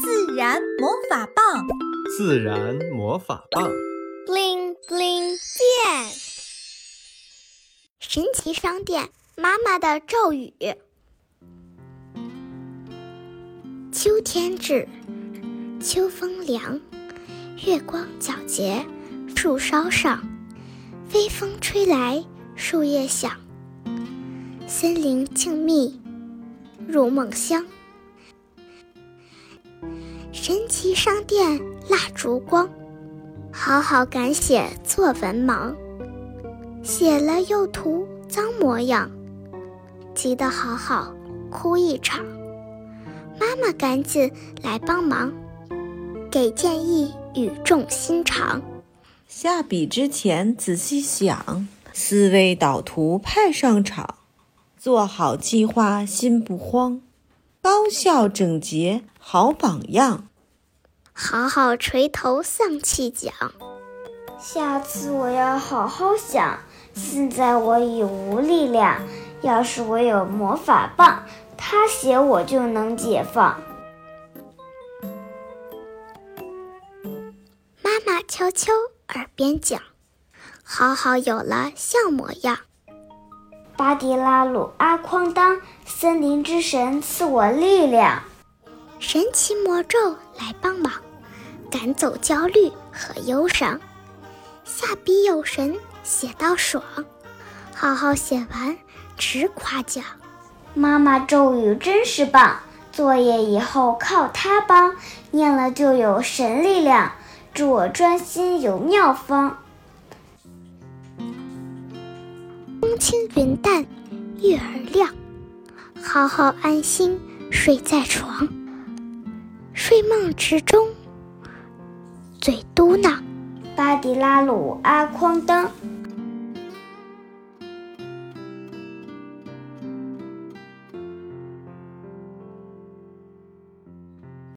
自然魔法棒，自然魔法棒，bling bling 变，神奇商店妈妈的咒语。秋天至，秋风凉，月光皎洁，树梢上，微风吹来，树叶响，森林静谧，入梦乡。神奇商店蜡烛光，好好赶写作文忙，写了又涂脏模样，急得好好哭一场。妈妈赶紧来帮忙，给建议语重心长。下笔之前仔细想，思维导图派上场，做好计划心不慌，高效整洁好榜样。好好垂头丧气讲，下次我要好好想。现在我已无力量，要是我有魔法棒，他写我就能解放。妈妈悄悄耳边讲，好好有了像模样。巴迪拉鲁阿哐当，森林之神赐我力量，神奇魔咒来帮忙。赶走焦虑和忧伤，下笔有神，写到爽，好好写完直夸奖。妈妈咒语真是棒，作业以后靠它帮，念了就有神力量，祝我专心有妙方。风轻云淡，月儿亮，好好安心睡在床，睡梦之中。嘴嘟囔，巴迪拉鲁阿匡当。